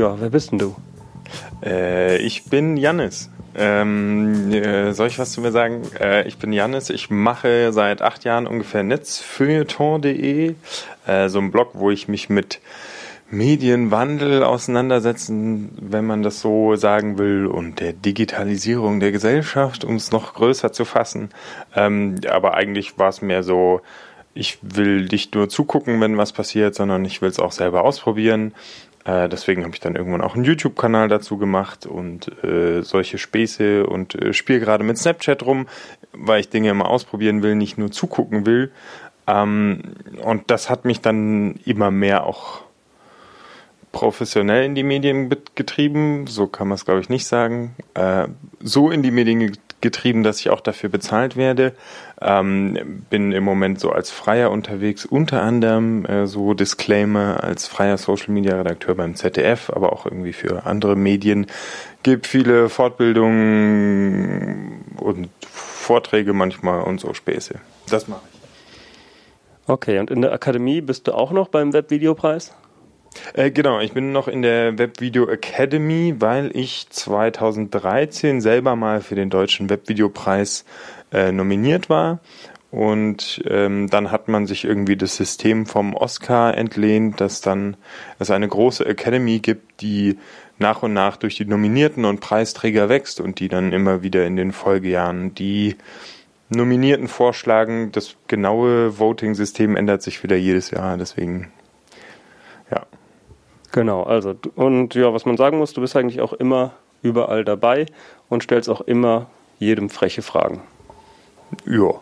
Ja, wer bist denn du? Äh, ich bin Jannis. Ähm, äh, soll ich was zu mir sagen? Äh, ich bin Jannis. Ich mache seit acht Jahren ungefähr netzfeuilleton.de, äh, so ein Blog, wo ich mich mit Medienwandel auseinandersetzen, wenn man das so sagen will, und der Digitalisierung der Gesellschaft, um es noch größer zu fassen. Ähm, aber eigentlich war es mehr so, ich will nicht nur zugucken, wenn was passiert, sondern ich will es auch selber ausprobieren. Äh, deswegen habe ich dann irgendwann auch einen YouTube-Kanal dazu gemacht und äh, solche Späße und äh, spiele gerade mit Snapchat rum, weil ich Dinge immer ausprobieren will, nicht nur zugucken will. Ähm, und das hat mich dann immer mehr auch professionell in die Medien getrieben, so kann man es glaube ich nicht sagen, äh, so in die Medien getrieben, dass ich auch dafür bezahlt werde. Ähm, bin im Moment so als Freier unterwegs, unter anderem äh, so Disclaimer als freier Social Media Redakteur beim ZDF, aber auch irgendwie für andere Medien. Gibt viele Fortbildungen und Vorträge manchmal und so Späße. Das mache ich. Okay, und in der Akademie bist du auch noch beim Webvideopreis? Äh, genau, ich bin noch in der Webvideo Academy, weil ich 2013 selber mal für den Deutschen Webvideopreis äh, nominiert war. Und ähm, dann hat man sich irgendwie das System vom Oscar entlehnt, dass dann es eine große Academy gibt, die nach und nach durch die Nominierten und Preisträger wächst und die dann immer wieder in den Folgejahren die Nominierten vorschlagen. Das genaue Voting-System ändert sich wieder jedes Jahr, deswegen ja. Genau, also und ja, was man sagen muss, du bist eigentlich auch immer überall dabei und stellst auch immer jedem freche Fragen. Ja,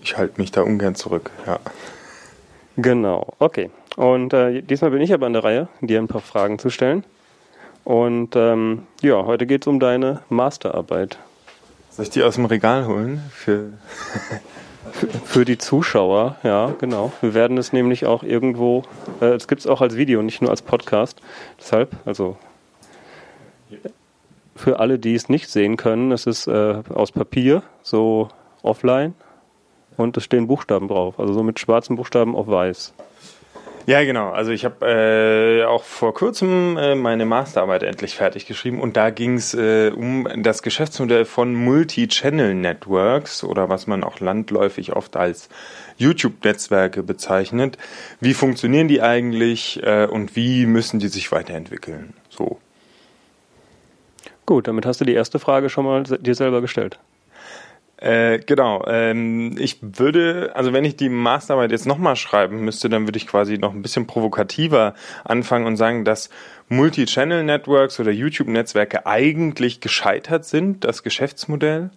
ich halte mich da ungern zurück, ja. Genau, okay. Und äh, diesmal bin ich aber an der Reihe, dir ein paar Fragen zu stellen. Und ähm, ja, heute geht es um deine Masterarbeit. Soll ich die aus dem Regal holen? Für Für die Zuschauer, ja, genau. Wir werden es nämlich auch irgendwo, äh, es gibt es auch als Video, nicht nur als Podcast. Deshalb, also für alle, die es nicht sehen können, es ist äh, aus Papier, so offline und es stehen Buchstaben drauf, also so mit schwarzen Buchstaben auf weiß. Ja, genau. Also ich habe äh, auch vor kurzem äh, meine Masterarbeit endlich fertig geschrieben und da ging es äh, um das Geschäftsmodell von Multi-Channel Networks oder was man auch landläufig oft als YouTube-Netzwerke bezeichnet. Wie funktionieren die eigentlich äh, und wie müssen die sich weiterentwickeln? So. Gut, damit hast du die erste Frage schon mal dir selber gestellt. Äh, genau. Ähm, ich würde, also wenn ich die Masterarbeit jetzt nochmal schreiben müsste, dann würde ich quasi noch ein bisschen provokativer anfangen und sagen, dass Multi-Channel-Networks oder YouTube-Netzwerke eigentlich gescheitert sind, das Geschäftsmodell.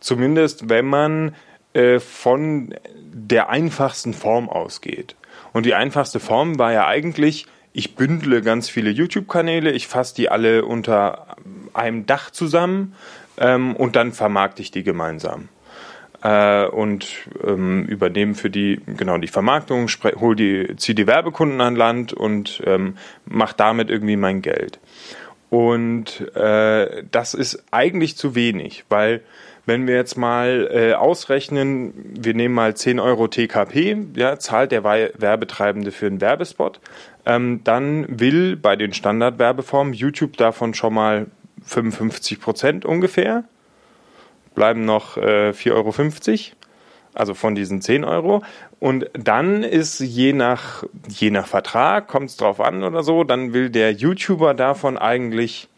Zumindest wenn man äh, von der einfachsten Form ausgeht. Und die einfachste Form war ja eigentlich, ich bündle ganz viele YouTube-Kanäle, ich fasse die alle unter einem Dach zusammen ähm, und dann vermarkte ich die gemeinsam. Äh, und ähm, übernehme für die, genau, die Vermarktung, hol die, zieh die Werbekunden an Land und ähm, mach damit irgendwie mein Geld. Und äh, das ist eigentlich zu wenig, weil wenn wir jetzt mal äh, ausrechnen, wir nehmen mal 10 Euro TKP, ja, zahlt der Werbetreibende für einen Werbespot, ähm, dann will bei den Standardwerbeformen YouTube davon schon mal 55 Prozent ungefähr. Bleiben noch äh, 4,50 Euro, also von diesen 10 Euro. Und dann ist je nach, je nach Vertrag, kommt es drauf an oder so, dann will der YouTuber davon eigentlich,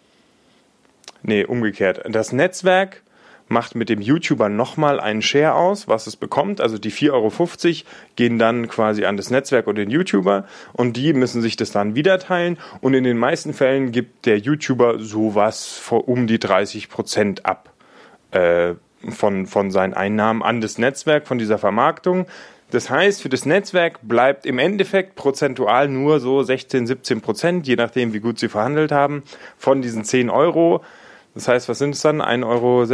nee, umgekehrt, das Netzwerk macht mit dem YouTuber nochmal einen Share aus, was es bekommt. Also die 4,50 Euro gehen dann quasi an das Netzwerk und den YouTuber und die müssen sich das dann wieder teilen. Und in den meisten Fällen gibt der YouTuber sowas vor um die 30 Prozent ab äh, von, von seinen Einnahmen an das Netzwerk, von dieser Vermarktung. Das heißt, für das Netzwerk bleibt im Endeffekt prozentual nur so 16, 17 Prozent, je nachdem, wie gut sie verhandelt haben, von diesen 10 Euro. Das heißt, was sind es dann? 1,60 Euro?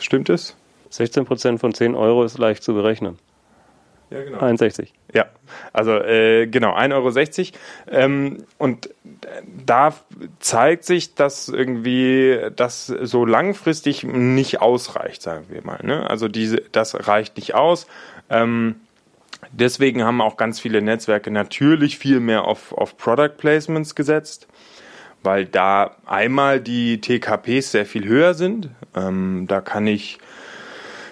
Stimmt es? 16 Prozent von 10 Euro ist leicht zu berechnen. Ja, genau. 1,60. Ja, also äh, genau, 1,60 Euro. Ähm, und da zeigt sich, dass irgendwie das so langfristig nicht ausreicht, sagen wir mal. Ne? Also diese, das reicht nicht aus. Ähm, deswegen haben auch ganz viele Netzwerke natürlich viel mehr auf, auf Product Placements gesetzt weil da einmal die TKPs sehr viel höher sind. Ähm, da kann ich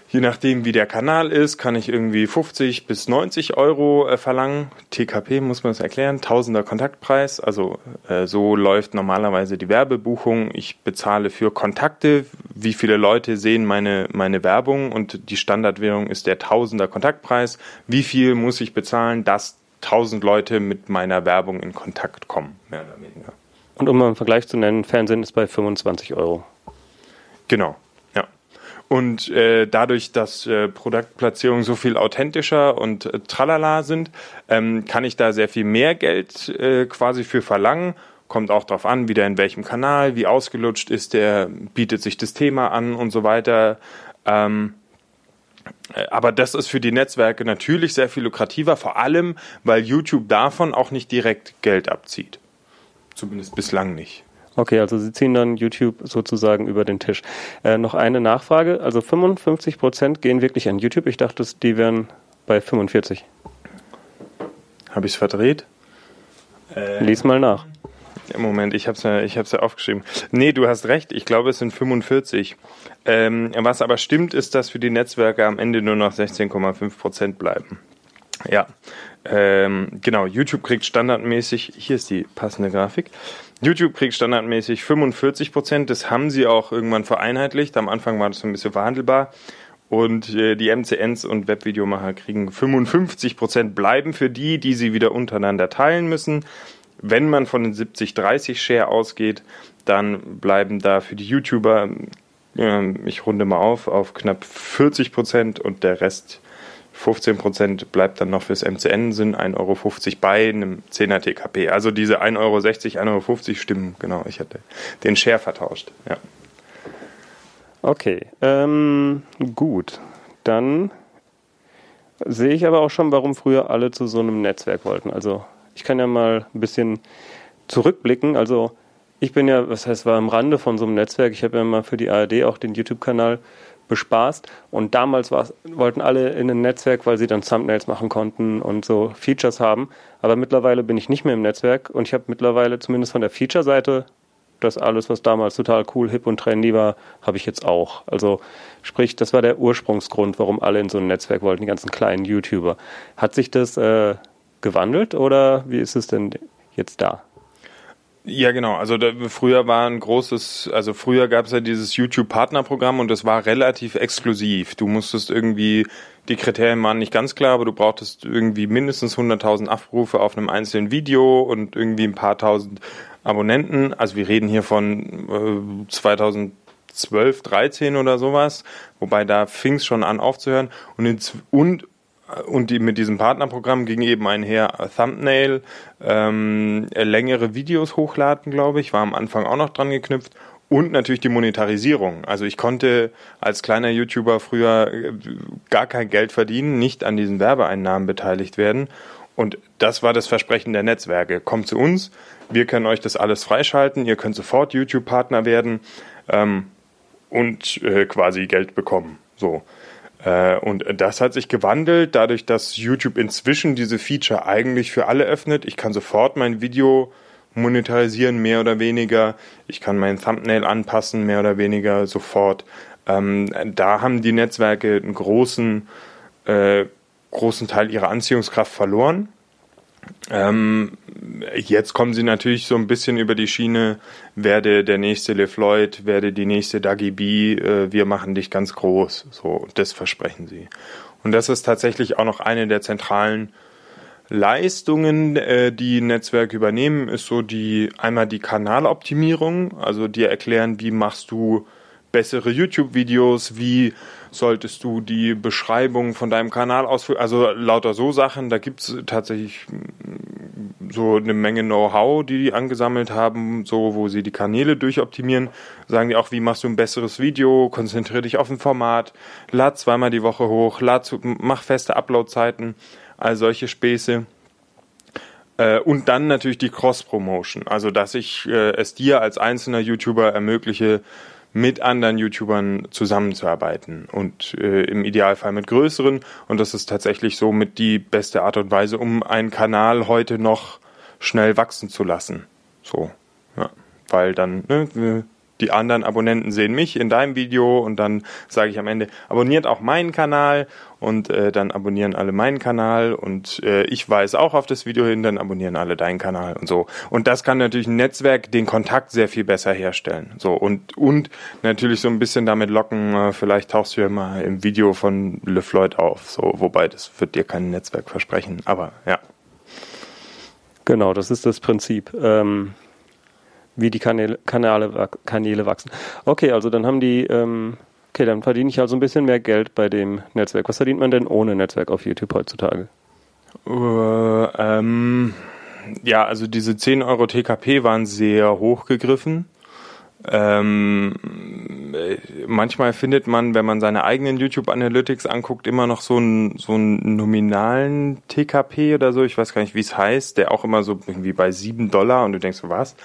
Je nachdem, wie der Kanal ist, kann ich irgendwie 50 bis 90 Euro äh, verlangen. TKP muss man das erklären, Tausender Kontaktpreis. Also äh, so läuft normalerweise die Werbebuchung. Ich bezahle für Kontakte, wie viele Leute sehen meine, meine Werbung und die Standardwährung ist der Tausender Kontaktpreis. Wie viel muss ich bezahlen, dass 1000 Leute mit meiner Werbung in Kontakt kommen, mehr oder weniger. Und um mal einen Vergleich zu nennen, Fernsehen ist bei 25 Euro. Genau. Und äh, dadurch, dass äh, Produktplatzierungen so viel authentischer und äh, tralala sind, ähm, kann ich da sehr viel mehr Geld äh, quasi für verlangen. Kommt auch darauf an, wieder in welchem Kanal, wie ausgelutscht ist der, bietet sich das Thema an und so weiter. Ähm, äh, aber das ist für die Netzwerke natürlich sehr viel lukrativer, vor allem, weil YouTube davon auch nicht direkt Geld abzieht. Zumindest bislang nicht. Okay, also Sie ziehen dann YouTube sozusagen über den Tisch. Äh, noch eine Nachfrage. Also 55 Prozent gehen wirklich an YouTube. Ich dachte, die wären bei 45. Habe ich es verdreht? Äh, Lies mal nach. Moment, ich habe es ja, ich hab's ja aufgeschrieben. Nee, du hast recht. Ich glaube, es sind 45. Ähm, was aber stimmt, ist, dass für die Netzwerke am Ende nur noch 16,5 Prozent bleiben. Ja, ähm, genau. YouTube kriegt standardmäßig, hier ist die passende Grafik. YouTube kriegt standardmäßig 45 Prozent. Das haben sie auch irgendwann vereinheitlicht. Am Anfang war das so ein bisschen verhandelbar. Und äh, die MCNs und Webvideomacher kriegen 55 Prozent bleiben für die, die sie wieder untereinander teilen müssen. Wenn man von den 70-30 Share ausgeht, dann bleiben da für die YouTuber, äh, ich runde mal auf, auf knapp 40 Prozent und der Rest 15% bleibt dann noch fürs MCN, sind 1,50 Euro bei einem 10er TKP. Also diese 1,60 Euro, 1,50 Euro stimmen, genau. Ich hatte den Share vertauscht, ja. Okay, ähm, gut. Dann sehe ich aber auch schon, warum früher alle zu so einem Netzwerk wollten. Also ich kann ja mal ein bisschen zurückblicken. Also ich bin ja, was heißt, war am Rande von so einem Netzwerk. Ich habe ja mal für die ARD auch den YouTube-Kanal bespaßt. Und damals wollten alle in ein Netzwerk, weil sie dann Thumbnails machen konnten und so Features haben. Aber mittlerweile bin ich nicht mehr im Netzwerk und ich habe mittlerweile zumindest von der Feature-Seite das alles, was damals total cool, hip und trendy war, habe ich jetzt auch. Also sprich, das war der Ursprungsgrund, warum alle in so ein Netzwerk wollten, die ganzen kleinen YouTuber. Hat sich das äh, gewandelt oder wie ist es denn jetzt da? Ja, genau. Also da, früher war ein großes, also früher gab es ja dieses YouTube-Partnerprogramm und das war relativ exklusiv. Du musstest irgendwie, die Kriterien waren nicht ganz klar, aber du brauchtest irgendwie mindestens 100.000 Aufrufe auf einem einzelnen Video und irgendwie ein paar tausend Abonnenten. Also wir reden hier von äh, 2012, 13 oder sowas, wobei da fing es schon an aufzuhören. Und, in, und und die, mit diesem Partnerprogramm ging eben einher Thumbnail, ähm, längere Videos hochladen, glaube ich, war am Anfang auch noch dran geknüpft und natürlich die Monetarisierung. Also ich konnte als kleiner YouTuber früher äh, gar kein Geld verdienen, nicht an diesen Werbeeinnahmen beteiligt werden. Und das war das Versprechen der Netzwerke. Kommt zu uns, wir können euch das alles freischalten, ihr könnt sofort YouTube-Partner werden ähm, und äh, quasi Geld bekommen. So. Äh, und das hat sich gewandelt, dadurch, dass YouTube inzwischen diese Feature eigentlich für alle öffnet. Ich kann sofort mein Video monetarisieren, mehr oder weniger. Ich kann mein Thumbnail anpassen, mehr oder weniger sofort. Ähm, da haben die Netzwerke einen großen, äh, großen Teil ihrer Anziehungskraft verloren. Ähm, jetzt kommen sie natürlich so ein bisschen über die Schiene, werde der nächste LeFloid, werde die nächste Dagi B, äh, wir machen dich ganz groß. So, das versprechen sie. Und das ist tatsächlich auch noch eine der zentralen Leistungen, äh, die Netzwerke übernehmen, ist so die einmal die Kanaloptimierung, also dir erklären, wie machst du bessere YouTube-Videos, wie solltest du die Beschreibung von deinem Kanal ausführen, also lauter so Sachen, da gibt es tatsächlich mm, so eine Menge Know-how, die die angesammelt haben, so wo sie die Kanäle durchoptimieren, sagen die auch, wie machst du ein besseres Video, konzentriere dich auf ein Format, lad zweimal die Woche hoch, lad, mach feste Upload-Zeiten, all solche Späße. Äh, und dann natürlich die Cross-Promotion, also dass ich äh, es dir als einzelner YouTuber ermögliche, mit anderen YouTubern zusammenzuarbeiten und äh, im Idealfall mit größeren. Und das ist tatsächlich so mit die beste Art und Weise, um einen Kanal heute noch schnell wachsen zu lassen. So, ja. weil dann ne, die anderen Abonnenten sehen mich in deinem Video und dann sage ich am Ende, abonniert auch meinen Kanal und äh, dann abonnieren alle meinen Kanal und äh, ich weise auch auf das Video hin, dann abonnieren alle deinen Kanal und so. Und das kann natürlich ein Netzwerk den Kontakt sehr viel besser herstellen. So und und natürlich so ein bisschen damit locken, äh, vielleicht tauchst du ja mal im Video von LeFloid auf, so wobei das wird dir kein Netzwerk versprechen, aber ja. Genau, das ist das Prinzip. Ähm wie die Kanäle, Kanäle, Kanäle wachsen. Okay, also dann haben die, ähm, okay, dann verdiene ich also ein bisschen mehr Geld bei dem Netzwerk. Was verdient man denn ohne Netzwerk auf YouTube heutzutage? Uh, ähm, ja, also diese 10 Euro TKP waren sehr hoch gegriffen. Ähm, manchmal findet man, wenn man seine eigenen YouTube Analytics anguckt, immer noch so einen, so einen nominalen TKP oder so. Ich weiß gar nicht, wie es heißt, der auch immer so irgendwie bei 7 Dollar und du denkst so, was?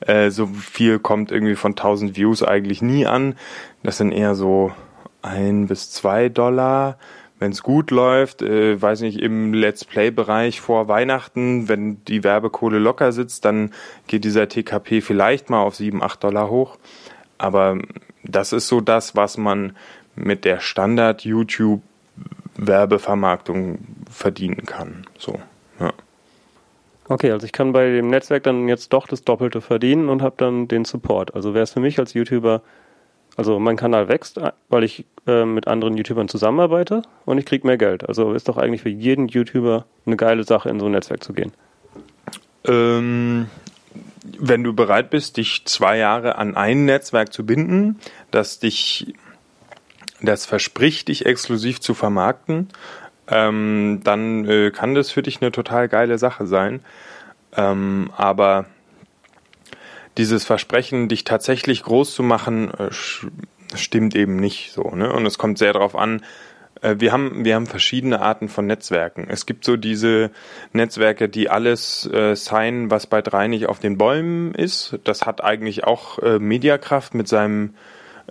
Äh, so viel kommt irgendwie von 1000 Views eigentlich nie an. Das sind eher so ein bis zwei Dollar. Wenn es gut läuft, äh, weiß nicht, im Let's Play-Bereich vor Weihnachten, wenn die Werbekohle locker sitzt, dann geht dieser TKP vielleicht mal auf 7, 8 Dollar hoch. Aber das ist so das, was man mit der Standard-YouTube-Werbevermarktung verdienen kann. So, ja. Okay, also ich kann bei dem Netzwerk dann jetzt doch das Doppelte verdienen und habe dann den Support. Also wäre es für mich als YouTuber, also mein Kanal wächst, weil ich äh, mit anderen YouTubern zusammenarbeite und ich kriege mehr Geld. Also ist doch eigentlich für jeden YouTuber eine geile Sache, in so ein Netzwerk zu gehen. Ähm, wenn du bereit bist, dich zwei Jahre an ein Netzwerk zu binden, das dich, das verspricht, dich exklusiv zu vermarkten, ähm, dann äh, kann das für dich eine total geile Sache sein. Ähm, aber dieses Versprechen, dich tatsächlich groß zu machen, äh, stimmt eben nicht so. Ne? Und es kommt sehr darauf an, äh, wir haben, wir haben verschiedene Arten von Netzwerken. Es gibt so diese Netzwerke, die alles äh, sein, was bei drei nicht auf den Bäumen ist. Das hat eigentlich auch äh, Mediakraft mit seinem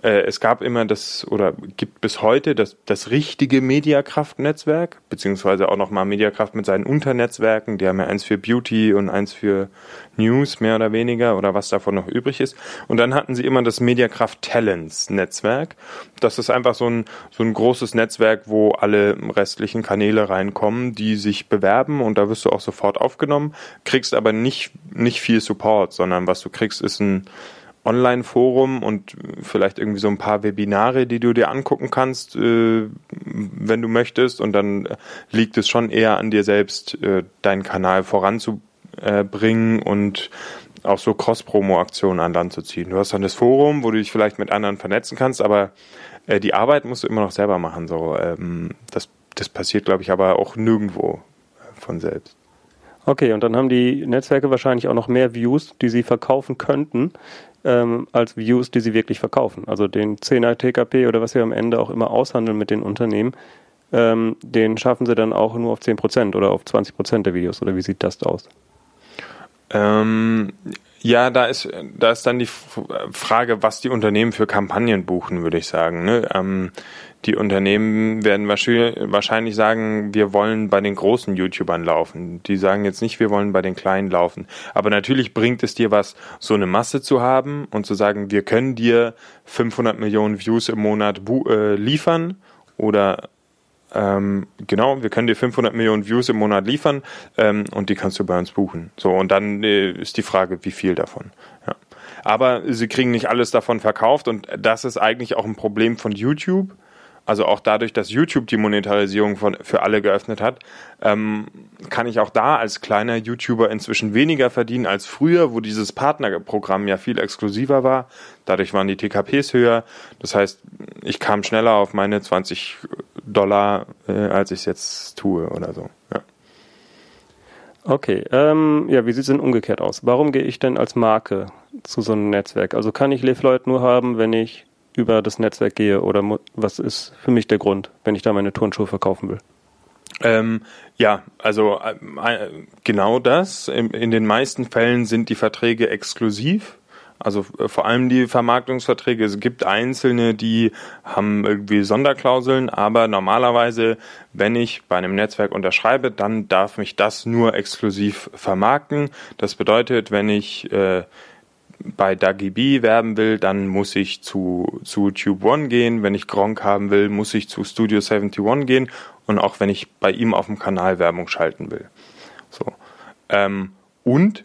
es gab immer das oder gibt bis heute das, das richtige Mediakraft-Netzwerk, beziehungsweise auch nochmal Mediakraft mit seinen Unternetzwerken. Die haben ja eins für Beauty und eins für News, mehr oder weniger, oder was davon noch übrig ist. Und dann hatten sie immer das Mediakraft Talents Netzwerk. Das ist einfach so ein, so ein großes Netzwerk, wo alle restlichen Kanäle reinkommen, die sich bewerben und da wirst du auch sofort aufgenommen, kriegst aber nicht, nicht viel Support, sondern was du kriegst ist ein Online-Forum und vielleicht irgendwie so ein paar Webinare, die du dir angucken kannst, äh, wenn du möchtest. Und dann liegt es schon eher an dir selbst, äh, deinen Kanal voranzubringen und auch so Cross-Promo-Aktionen an Land zu ziehen. Du hast dann das Forum, wo du dich vielleicht mit anderen vernetzen kannst, aber äh, die Arbeit musst du immer noch selber machen. So, ähm, das, das passiert, glaube ich, aber auch nirgendwo von selbst. Okay, und dann haben die Netzwerke wahrscheinlich auch noch mehr Views, die sie verkaufen könnten ähm, als Views, die sie wirklich verkaufen. Also den 10er TKP oder was wir am Ende auch immer aushandeln mit den Unternehmen, ähm, den schaffen sie dann auch nur auf 10% oder auf 20% der Videos. Oder wie sieht das aus? Ähm, ja, da ist, da ist dann die Frage, was die Unternehmen für Kampagnen buchen, würde ich sagen. Ne? Ähm, die Unternehmen werden wahrscheinlich sagen, wir wollen bei den großen YouTubern laufen. Die sagen jetzt nicht, wir wollen bei den kleinen laufen. Aber natürlich bringt es dir was, so eine Masse zu haben und zu sagen, wir können dir 500 Millionen Views im Monat äh, liefern oder ähm, genau, wir können dir 500 Millionen Views im Monat liefern ähm, und die kannst du bei uns buchen. So, und dann äh, ist die Frage, wie viel davon. Ja. Aber sie kriegen nicht alles davon verkauft und das ist eigentlich auch ein Problem von YouTube also auch dadurch, dass YouTube die Monetarisierung von, für alle geöffnet hat, ähm, kann ich auch da als kleiner YouTuber inzwischen weniger verdienen als früher, wo dieses Partnerprogramm ja viel exklusiver war. Dadurch waren die TKPs höher. Das heißt, ich kam schneller auf meine 20 Dollar, äh, als ich es jetzt tue oder so. Ja. Okay, ähm, ja, wie sieht es denn umgekehrt aus? Warum gehe ich denn als Marke zu so einem Netzwerk? Also kann ich LeFloid nur haben, wenn ich über das Netzwerk gehe oder was ist für mich der Grund, wenn ich da meine Turnschuhe verkaufen will? Ähm, ja, also äh, genau das. In, in, den meisten Fällen sind die Verträge exklusiv. Also äh, vor allem die Vermarktungsverträge. Es gibt einzelne, die haben irgendwie Sonderklauseln, aber normalerweise, wenn ich bei einem Netzwerk unterschreibe, dann darf mich das nur exklusiv vermarkten. Das bedeutet, wenn ich äh, bei Dagi B werben will, dann muss ich zu, zu Tube One gehen. Wenn ich Gronk haben will, muss ich zu Studio 71 gehen. Und auch wenn ich bei ihm auf dem Kanal Werbung schalten will. So. Ähm, und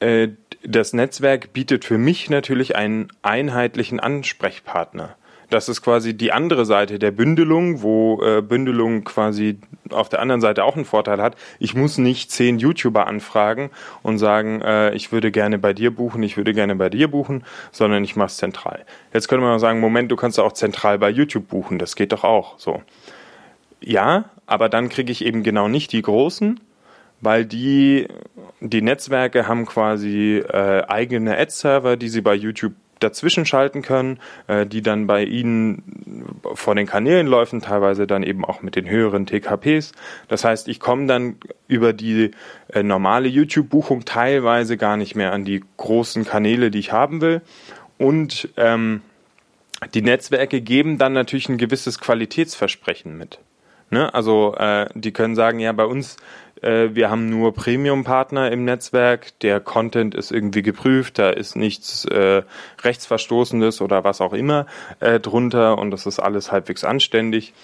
äh, das Netzwerk bietet für mich natürlich einen einheitlichen Ansprechpartner. Das ist quasi die andere Seite der Bündelung, wo äh, Bündelung quasi auf der anderen Seite auch einen Vorteil hat. Ich muss nicht zehn YouTuber anfragen und sagen, äh, ich würde gerne bei dir buchen, ich würde gerne bei dir buchen, sondern ich mache es zentral. Jetzt könnte man sagen, Moment, du kannst auch zentral bei YouTube buchen, das geht doch auch so. Ja, aber dann kriege ich eben genau nicht die großen, weil die, die Netzwerke haben quasi äh, eigene Ad-Server, die sie bei YouTube dazwischen schalten können, äh, die dann bei ihnen vor den Kanälen laufen, teilweise dann eben auch mit den höheren TKPs. Das heißt, ich komme dann über die äh, normale YouTube-Buchung teilweise gar nicht mehr an die großen Kanäle, die ich haben will. Und ähm, die Netzwerke geben dann natürlich ein gewisses Qualitätsversprechen mit. Ne? Also äh, die können sagen, ja, bei uns äh, wir haben nur Premium-Partner im Netzwerk, der Content ist irgendwie geprüft, da ist nichts äh, Rechtsverstoßendes oder was auch immer äh, drunter und das ist alles halbwegs anständig.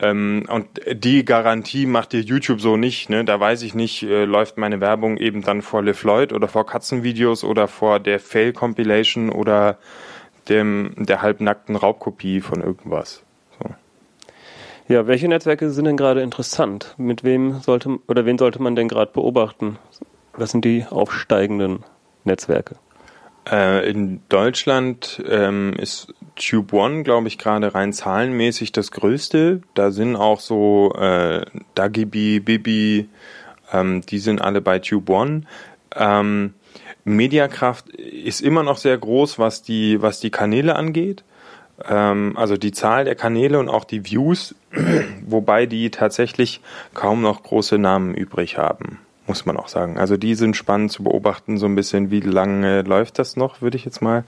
Ähm, und die Garantie macht dir YouTube so nicht. Ne? Da weiß ich nicht, äh, läuft meine Werbung eben dann vor LeFloid oder vor Katzenvideos oder vor der Fail-Compilation oder dem, der halbnackten Raubkopie von irgendwas. Ja, welche Netzwerke sind denn gerade interessant? Mit wem sollte oder wen sollte man denn gerade beobachten? Was sind die aufsteigenden Netzwerke? Äh, in Deutschland ähm, ist Tube One, glaube ich, gerade rein zahlenmäßig das größte. Da sind auch so äh, Dagibi, Bibi, ähm, die sind alle bei Tube One. Ähm, Mediakraft ist immer noch sehr groß, was die, was die Kanäle angeht. Ähm, also die Zahl der Kanäle und auch die Views, wobei die tatsächlich kaum noch große Namen übrig haben, muss man auch sagen. Also die sind spannend zu beobachten, so ein bisschen, wie lange läuft das noch, würde ich jetzt mal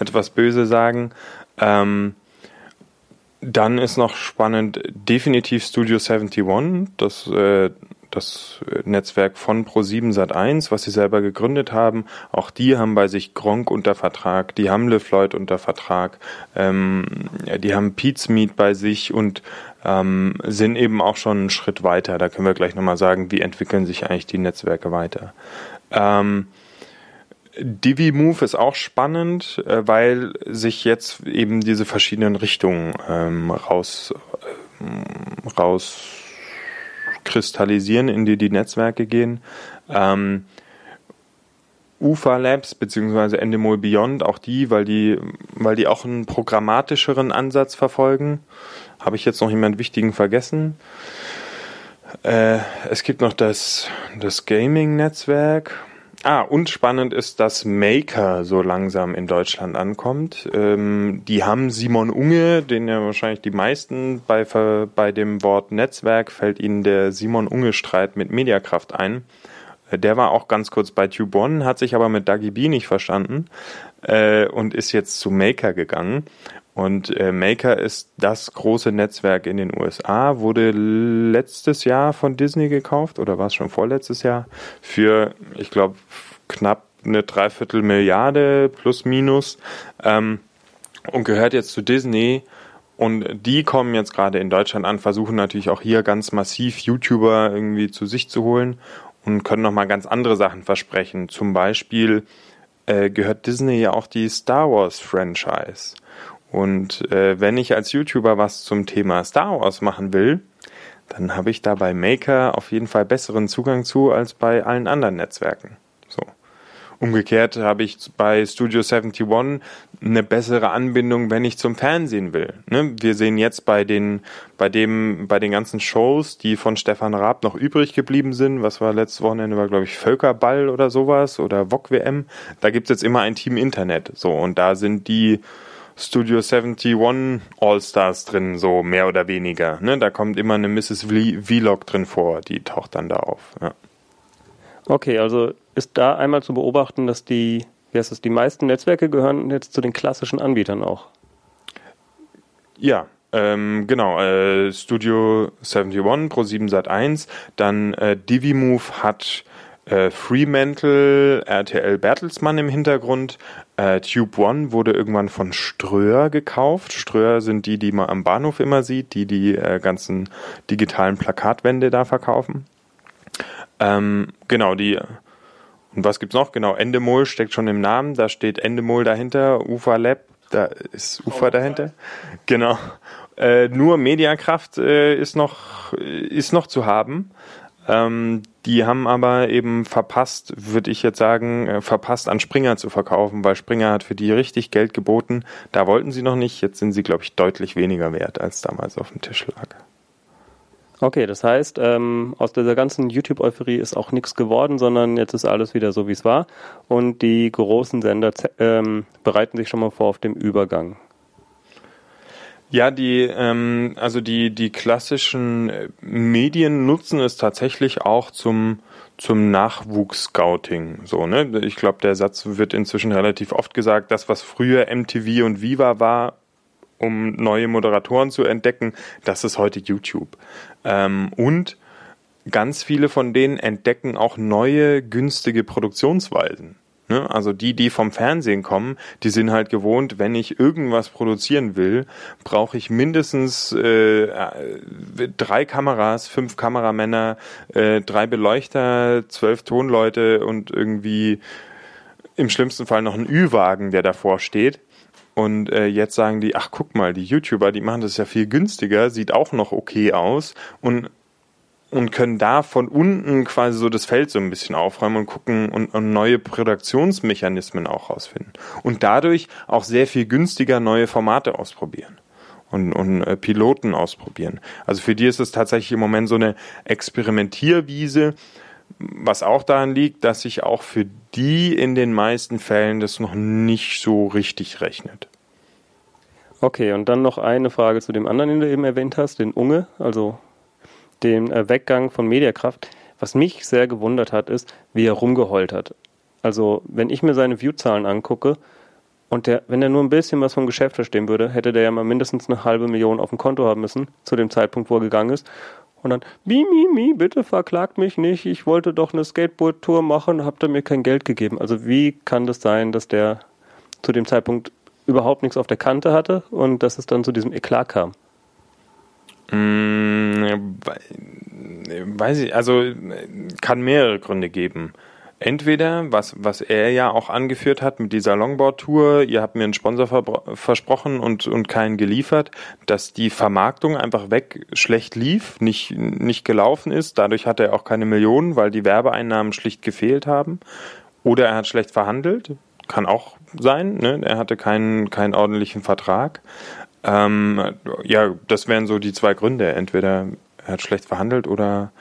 etwas böse sagen. Ähm, dann ist noch spannend definitiv Studio 71, das äh, das Netzwerk von Pro7 Sat1, was sie selber gegründet haben. Auch die haben bei sich Gronk unter Vertrag, die haben LeFloid unter Vertrag, ähm, die haben Pete's Meet bei sich und ähm, sind eben auch schon einen Schritt weiter. Da können wir gleich nochmal sagen, wie entwickeln sich eigentlich die Netzwerke weiter. Ähm, DiviMove ist auch spannend, äh, weil sich jetzt eben diese verschiedenen Richtungen ähm, raus, äh, raus kristallisieren, in die die Netzwerke gehen. Ähm, UFA Labs beziehungsweise Endemol Beyond, auch die, weil die, weil die auch einen programmatischeren Ansatz verfolgen. Habe ich jetzt noch jemand Wichtigen vergessen? Äh, es gibt noch das, das Gaming-Netzwerk. Ah, und spannend ist, dass Maker so langsam in Deutschland ankommt. Ähm, die haben Simon Unge, den ja wahrscheinlich die meisten bei, bei dem Wort Netzwerk fällt ihnen der Simon Unge-Streit mit Mediakraft ein. Äh, der war auch ganz kurz bei Tube One, hat sich aber mit Dagi B nicht verstanden äh, und ist jetzt zu Maker gegangen. Und äh, Maker ist das große Netzwerk in den USA, wurde letztes Jahr von Disney gekauft oder war es schon vorletztes Jahr für, ich glaube, knapp eine Dreiviertel Milliarde plus minus ähm, und gehört jetzt zu Disney. Und die kommen jetzt gerade in Deutschland an, versuchen natürlich auch hier ganz massiv YouTuber irgendwie zu sich zu holen und können nochmal ganz andere Sachen versprechen. Zum Beispiel äh, gehört Disney ja auch die Star Wars Franchise. Und äh, wenn ich als YouTuber was zum Thema Star Wars machen will, dann habe ich da bei Maker auf jeden Fall besseren Zugang zu als bei allen anderen Netzwerken. So. Umgekehrt habe ich bei Studio 71 eine bessere Anbindung, wenn ich zum Fernsehen will. Ne? Wir sehen jetzt bei den, bei dem, bei den ganzen Shows, die von Stefan Raab noch übrig geblieben sind, was war letztes Wochenende, war glaube ich Völkerball oder sowas oder VOG WM, da gibt es jetzt immer ein Team Internet. So, und da sind die Studio 71 All-Stars drin, so mehr oder weniger. Ne? Da kommt immer eine Mrs. Vlog drin vor, die taucht dann da auf. Ja. Okay, also ist da einmal zu beobachten, dass die, wie heißt das, die meisten Netzwerke gehören jetzt zu den klassischen Anbietern auch. Ja, ähm, genau, äh, Studio 71, Pro7 Sat1, dann äh, Divimove hat äh, Fremantle, RTL Bertelsmann im Hintergrund. Äh, Tube One wurde irgendwann von Ströer gekauft. Ströer sind die, die man am Bahnhof immer sieht, die die äh, ganzen digitalen Plakatwände da verkaufen. Ähm, genau, die. Und was gibt's noch? Genau, Endemol steckt schon im Namen. Da steht Endemol dahinter, UFA Lab, da ist UFA dahinter. Genau. Äh, nur Mediakraft äh, ist noch ist noch zu haben. Ähm, die haben aber eben verpasst, würde ich jetzt sagen, äh, verpasst an Springer zu verkaufen, weil Springer hat für die richtig Geld geboten. Da wollten sie noch nicht. Jetzt sind sie, glaube ich, deutlich weniger wert, als damals auf dem Tisch lag. Okay, das heißt, ähm, aus dieser ganzen YouTube-Euphorie ist auch nichts geworden, sondern jetzt ist alles wieder so, wie es war. Und die großen Sender ähm, bereiten sich schon mal vor auf dem Übergang. Ja, die, ähm, also die, die klassischen äh, Medien nutzen es tatsächlich auch zum, zum Nachwuchs-Scouting. So, ne? Ich glaube, der Satz wird inzwischen relativ oft gesagt, das, was früher MTV und Viva war, um neue Moderatoren zu entdecken, das ist heute YouTube. Ähm, und ganz viele von denen entdecken auch neue, günstige Produktionsweisen. Ne? Also die, die vom Fernsehen kommen, die sind halt gewohnt, wenn ich irgendwas produzieren will, brauche ich mindestens äh, äh, drei Kameras, fünf Kameramänner, äh, drei Beleuchter, zwölf Tonleute und irgendwie im schlimmsten Fall noch einen Ü-Wagen, der davor steht. Und äh, jetzt sagen die, ach guck mal, die YouTuber, die machen das ja viel günstiger, sieht auch noch okay aus und und können da von unten quasi so das Feld so ein bisschen aufräumen und gucken und, und neue Produktionsmechanismen auch rausfinden. Und dadurch auch sehr viel günstiger neue Formate ausprobieren und, und äh, Piloten ausprobieren. Also für die ist es tatsächlich im Moment so eine Experimentierwiese, was auch daran liegt, dass sich auch für die in den meisten Fällen das noch nicht so richtig rechnet. Okay, und dann noch eine Frage zu dem anderen, den du eben erwähnt hast, den Unge, also den äh, Weggang von Mediakraft. Was mich sehr gewundert hat, ist, wie er rumgeheult hat. Also, wenn ich mir seine Viewzahlen angucke und der, wenn er nur ein bisschen was vom Geschäft verstehen würde, hätte der ja mal mindestens eine halbe Million auf dem Konto haben müssen, zu dem Zeitpunkt, wo er gegangen ist. Und dann, mi, mi, mi, bitte verklagt mich nicht, ich wollte doch eine Skateboard-Tour machen, habt ihr mir kein Geld gegeben. Also wie kann das sein, dass der zu dem Zeitpunkt überhaupt nichts auf der Kante hatte und dass es dann zu diesem Eklat kam? Mmh, weiß ich, also kann mehrere Gründe geben. Entweder, was, was er ja auch angeführt hat mit dieser Longboard-Tour, ihr habt mir einen Sponsor versprochen und, und keinen geliefert, dass die Vermarktung einfach weg schlecht lief, nicht, nicht gelaufen ist. Dadurch hat er auch keine Millionen, weil die Werbeeinnahmen schlicht gefehlt haben. Oder er hat schlecht verhandelt, kann auch sein, ne? er hatte keinen, keinen ordentlichen Vertrag. Ähm, ja, das wären so die zwei Gründe. Entweder er hat schlecht verhandelt oder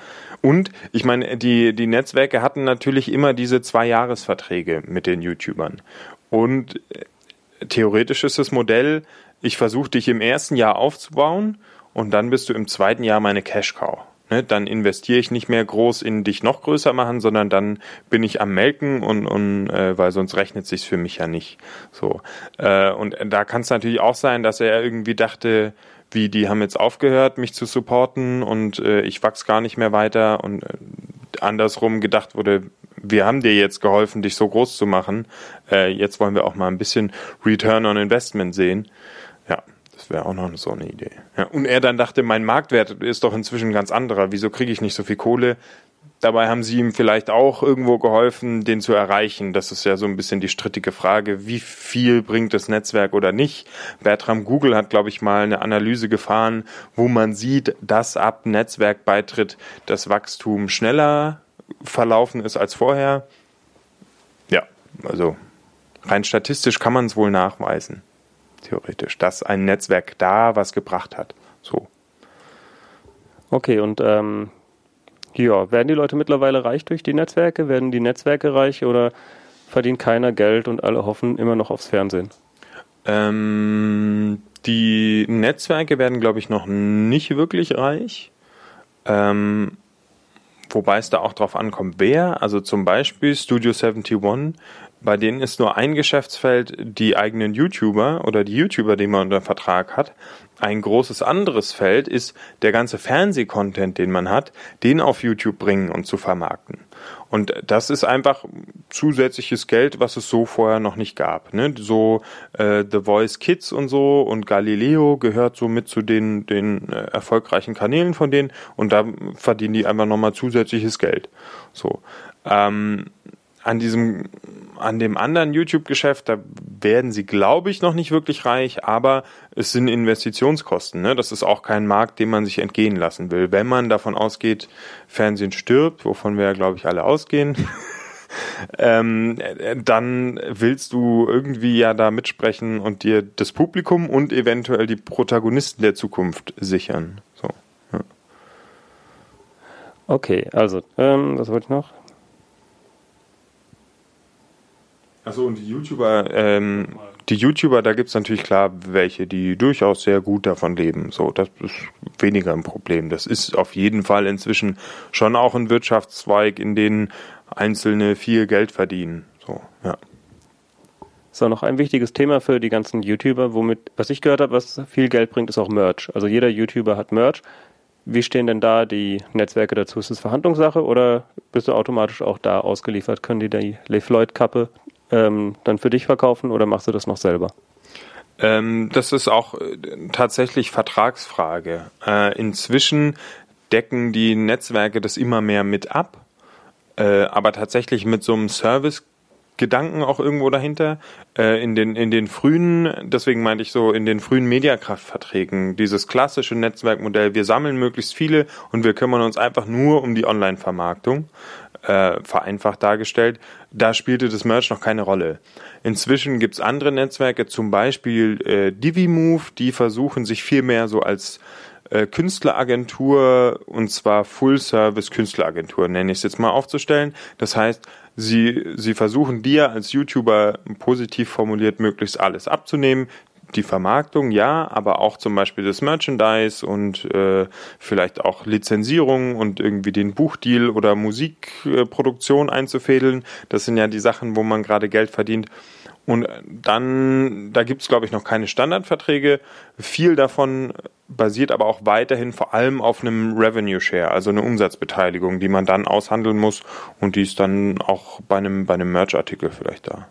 und ich meine, die, die Netzwerke hatten natürlich immer diese zwei Jahresverträge mit den YouTubern. Und äh, theoretisch ist das Modell, ich versuche dich im ersten Jahr aufzubauen und dann bist du im zweiten Jahr meine Cash Cow. Ne, dann investiere ich nicht mehr groß in dich noch größer machen, sondern dann bin ich am Melken und, und äh, weil sonst rechnet sich's für mich ja nicht. So äh, und da kann es natürlich auch sein, dass er irgendwie dachte, wie die haben jetzt aufgehört, mich zu supporten und äh, ich wachs gar nicht mehr weiter und äh, andersrum gedacht wurde, wir haben dir jetzt geholfen, dich so groß zu machen. Äh, jetzt wollen wir auch mal ein bisschen Return on Investment sehen. Das wäre auch noch so eine Idee. Ja, und er dann dachte, mein Marktwert ist doch inzwischen ganz anderer. Wieso kriege ich nicht so viel Kohle? Dabei haben sie ihm vielleicht auch irgendwo geholfen, den zu erreichen. Das ist ja so ein bisschen die strittige Frage, wie viel bringt das Netzwerk oder nicht. Bertram Google hat, glaube ich, mal eine Analyse gefahren, wo man sieht, dass ab Netzwerkbeitritt das Wachstum schneller verlaufen ist als vorher. Ja, also rein statistisch kann man es wohl nachweisen theoretisch, dass ein Netzwerk da was gebracht hat. So. Okay, und ähm, ja, werden die Leute mittlerweile reich durch die Netzwerke? Werden die Netzwerke reich oder verdient keiner Geld und alle hoffen immer noch aufs Fernsehen? Ähm, die Netzwerke werden, glaube ich, noch nicht wirklich reich. Ähm, wobei es da auch drauf ankommt, wer. Also zum Beispiel Studio 71 bei denen ist nur ein Geschäftsfeld die eigenen YouTuber oder die YouTuber, die man unter Vertrag hat. Ein großes anderes Feld ist der ganze Fernsehcontent, den man hat, den auf YouTube bringen und zu vermarkten. Und das ist einfach zusätzliches Geld, was es so vorher noch nicht gab. Ne? So äh, The Voice Kids und so und Galileo gehört so mit zu den, den äh, erfolgreichen Kanälen von denen und da verdienen die einfach nochmal zusätzliches Geld. So. Ähm, an diesem, an dem anderen YouTube-Geschäft, da werden sie, glaube ich, noch nicht wirklich reich, aber es sind Investitionskosten. Ne? Das ist auch kein Markt, den man sich entgehen lassen will. Wenn man davon ausgeht, Fernsehen stirbt, wovon wir ja, glaube ich, alle ausgehen, ähm, dann willst du irgendwie ja da mitsprechen und dir das Publikum und eventuell die Protagonisten der Zukunft sichern. So. Okay, also, ähm, was wollte ich noch? Achso, und die YouTuber, ähm, die YouTuber, da gibt es natürlich klar welche, die durchaus sehr gut davon leben. So, das ist weniger ein Problem. Das ist auf jeden Fall inzwischen schon auch ein Wirtschaftszweig, in dem Einzelne viel Geld verdienen. So, ja. So, noch ein wichtiges Thema für die ganzen YouTuber, womit, was ich gehört habe, was viel Geld bringt, ist auch Merch. Also jeder YouTuber hat Merch. Wie stehen denn da die Netzwerke dazu? Ist das Verhandlungssache oder bist du automatisch auch da ausgeliefert? Können die die Le Floyd Kappe ähm, dann für dich verkaufen oder machst du das noch selber? Ähm, das ist auch äh, tatsächlich Vertragsfrage. Äh, inzwischen decken die Netzwerke das immer mehr mit ab, äh, aber tatsächlich mit so einem Service Gedanken auch irgendwo dahinter. Äh, in, den, in den frühen, deswegen meinte ich so, in den frühen Mediakraftverträgen, dieses klassische Netzwerkmodell, wir sammeln möglichst viele und wir kümmern uns einfach nur um die Online-Vermarktung äh, vereinfacht dargestellt, da spielte das Merch noch keine Rolle. Inzwischen gibt's andere Netzwerke, zum Beispiel äh, DiviMove, die versuchen sich viel mehr so als äh, Künstleragentur und zwar Full-Service Künstleragentur, nenne ich es jetzt mal aufzustellen. Das heißt, sie, sie versuchen dir als YouTuber positiv formuliert möglichst alles abzunehmen die Vermarktung, ja, aber auch zum Beispiel das Merchandise und äh, vielleicht auch Lizenzierung und irgendwie den Buchdeal oder Musikproduktion einzufädeln. Das sind ja die Sachen, wo man gerade Geld verdient. Und dann, da gibt's glaube ich, noch keine Standardverträge. Viel davon basiert aber auch weiterhin vor allem auf einem Revenue Share, also eine Umsatzbeteiligung, die man dann aushandeln muss und die ist dann auch bei einem, bei einem Merch-Artikel vielleicht da.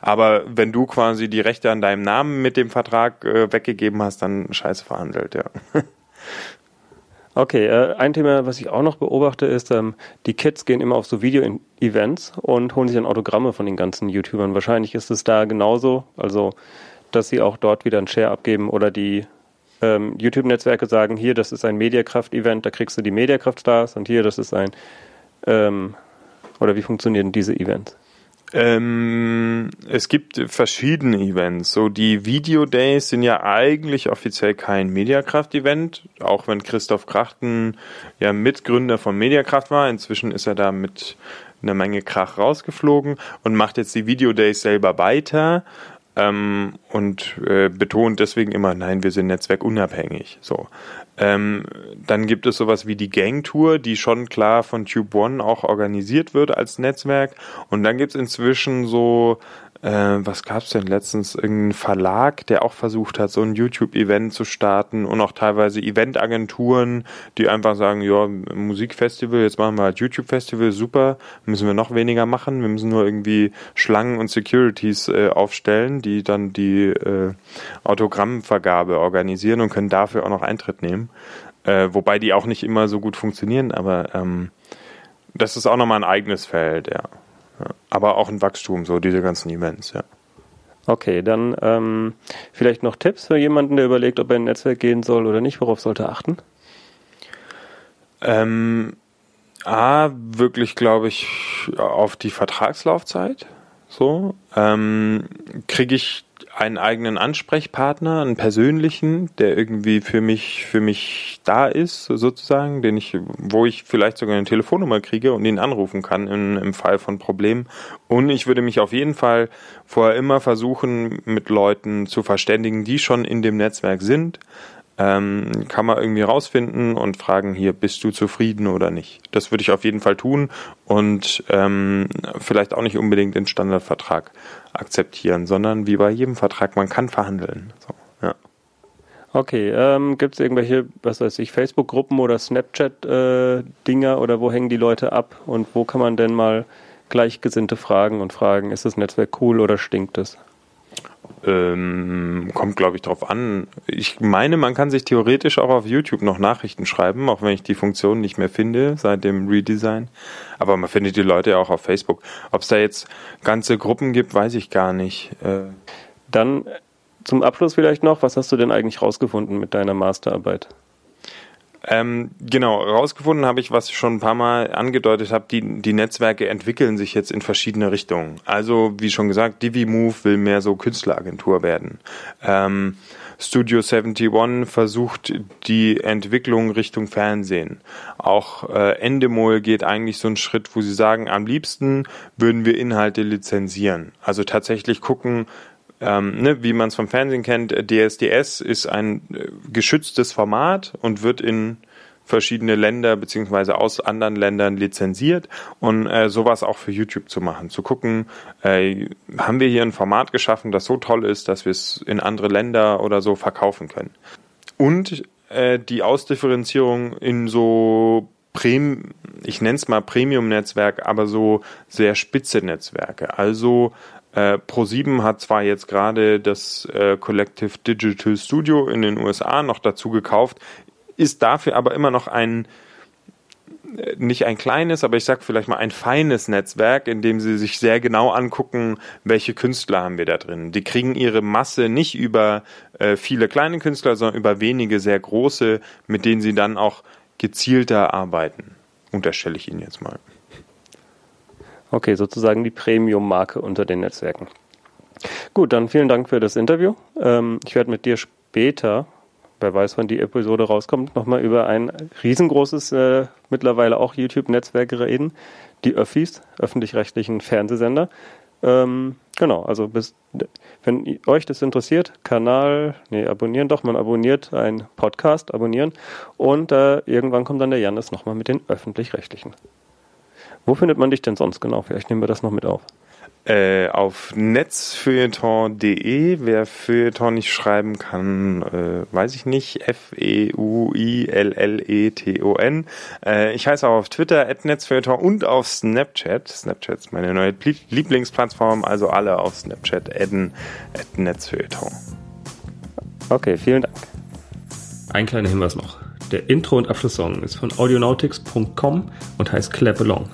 Aber wenn du quasi die Rechte an deinem Namen mit dem Vertrag äh, weggegeben hast, dann scheiße verhandelt, ja. Okay, äh, ein Thema, was ich auch noch beobachte, ist, ähm, die Kids gehen immer auf so Video-Events und holen sich dann Autogramme von den ganzen YouTubern. Wahrscheinlich ist es da genauso, also dass sie auch dort wieder einen Share abgeben oder die ähm, YouTube-Netzwerke sagen, hier, das ist ein Mediakraft-Event, da kriegst du die Mediakraft-Stars und hier, das ist ein, ähm, oder wie funktionieren diese Events? Ähm, es gibt verschiedene Events. So die Video Days sind ja eigentlich offiziell kein Mediakraft-Event, auch wenn Christoph Krachten ja Mitgründer von Mediakraft war. Inzwischen ist er da mit einer Menge Krach rausgeflogen und macht jetzt die Video Days selber weiter ähm, und äh, betont deswegen immer, nein, wir sind netzwerkunabhängig. So. Ähm, dann gibt es sowas wie die Gang Tour, die schon klar von Tube One auch organisiert wird als Netzwerk. Und dann gibt es inzwischen so äh, was gab's denn letztens? Irgendein Verlag, der auch versucht hat, so ein YouTube-Event zu starten und auch teilweise Eventagenturen, die einfach sagen, ja, Musikfestival, jetzt machen wir halt YouTube-Festival, super, müssen wir noch weniger machen, wir müssen nur irgendwie Schlangen und Securities äh, aufstellen, die dann die äh, Autogrammvergabe organisieren und können dafür auch noch Eintritt nehmen. Äh, wobei die auch nicht immer so gut funktionieren, aber ähm, das ist auch nochmal ein eigenes Feld, ja. Aber auch ein Wachstum, so diese ganzen Events, ja. Okay, dann ähm, vielleicht noch Tipps für jemanden, der überlegt, ob er in ein Netzwerk gehen soll oder nicht. Worauf sollte er achten? Ähm, A, wirklich, glaube ich, auf die Vertragslaufzeit. So, ähm, kriege ich einen eigenen Ansprechpartner, einen persönlichen, der irgendwie für mich, für mich da ist, sozusagen, den ich, wo ich vielleicht sogar eine Telefonnummer kriege und ihn anrufen kann in, im Fall von Problemen. Und ich würde mich auf jeden Fall vorher immer versuchen, mit Leuten zu verständigen, die schon in dem Netzwerk sind, ähm, kann man irgendwie rausfinden und fragen, hier, bist du zufrieden oder nicht? Das würde ich auf jeden Fall tun und ähm, vielleicht auch nicht unbedingt den Standardvertrag akzeptieren, sondern wie bei jedem Vertrag, man kann verhandeln. So, ja. Okay, ähm, gibt es irgendwelche, was weiß ich, Facebook-Gruppen oder Snapchat-Dinger äh, oder wo hängen die Leute ab und wo kann man denn mal Gleichgesinnte fragen und fragen, ist das Netzwerk cool oder stinkt es? Ähm, kommt, glaube ich, drauf an. Ich meine, man kann sich theoretisch auch auf YouTube noch Nachrichten schreiben, auch wenn ich die Funktion nicht mehr finde seit dem Redesign. Aber man findet die Leute ja auch auf Facebook. Ob es da jetzt ganze Gruppen gibt, weiß ich gar nicht. Äh Dann zum Abschluss vielleicht noch, was hast du denn eigentlich rausgefunden mit deiner Masterarbeit? Ähm, genau, rausgefunden habe ich, was ich schon ein paar Mal angedeutet habe, die, die Netzwerke entwickeln sich jetzt in verschiedene Richtungen. Also, wie schon gesagt, DiviMove will mehr so Künstleragentur werden. Ähm, Studio 71 versucht die Entwicklung Richtung Fernsehen. Auch äh, Endemol geht eigentlich so einen Schritt, wo sie sagen, am liebsten würden wir Inhalte lizenzieren. Also tatsächlich gucken, ähm, ne, wie man es vom Fernsehen kennt, DSDS ist ein äh, geschütztes Format und wird in verschiedene Länder beziehungsweise aus anderen Ländern lizenziert und äh, sowas auch für YouTube zu machen, zu gucken, äh, haben wir hier ein Format geschaffen, das so toll ist, dass wir es in andere Länder oder so verkaufen können. Und äh, die Ausdifferenzierung in so Prem, ich nenne es mal Premium-Netzwerk, aber so sehr spitze Netzwerke. Also äh, Pro7 hat zwar jetzt gerade das äh, Collective Digital Studio in den USA noch dazu gekauft, ist dafür aber immer noch ein äh, nicht ein kleines, aber ich sag vielleicht mal ein feines Netzwerk, in dem sie sich sehr genau angucken, welche Künstler haben wir da drin. Die kriegen ihre Masse nicht über äh, viele kleine Künstler, sondern über wenige sehr große, mit denen sie dann auch gezielter arbeiten. Unterstelle ich Ihnen jetzt mal. Okay, sozusagen die Premium-Marke unter den Netzwerken. Gut, dann vielen Dank für das Interview. Ähm, ich werde mit dir später, wer weiß, wann die Episode rauskommt, nochmal über ein riesengroßes, äh, mittlerweile auch YouTube-Netzwerk reden, die Öffis, öffentlich-rechtlichen Fernsehsender. Ähm, genau, also bis, wenn euch das interessiert, Kanal, nee, abonnieren doch, man abonniert einen Podcast, abonnieren und äh, irgendwann kommt dann der Janis nochmal mit den öffentlich-rechtlichen. Wo findet man dich denn sonst genau? Vielleicht nehmen wir das noch mit auf. Äh, auf netzfeuilleton.de. Wer Feuilleton nicht schreiben kann, äh, weiß ich nicht. F-E-U-I-L-L-E-T-O-N. Äh, ich heiße auch auf Twitter netzfeuilleton und auf Snapchat. Snapchat ist meine neue Lieblingsplattform, also alle auf Snapchat adden netzfeuilleton. Okay, vielen Dank. Ein kleiner Hinweis noch. Der Intro- und Abschlusssong ist von audionautics.com und heißt Clap Along.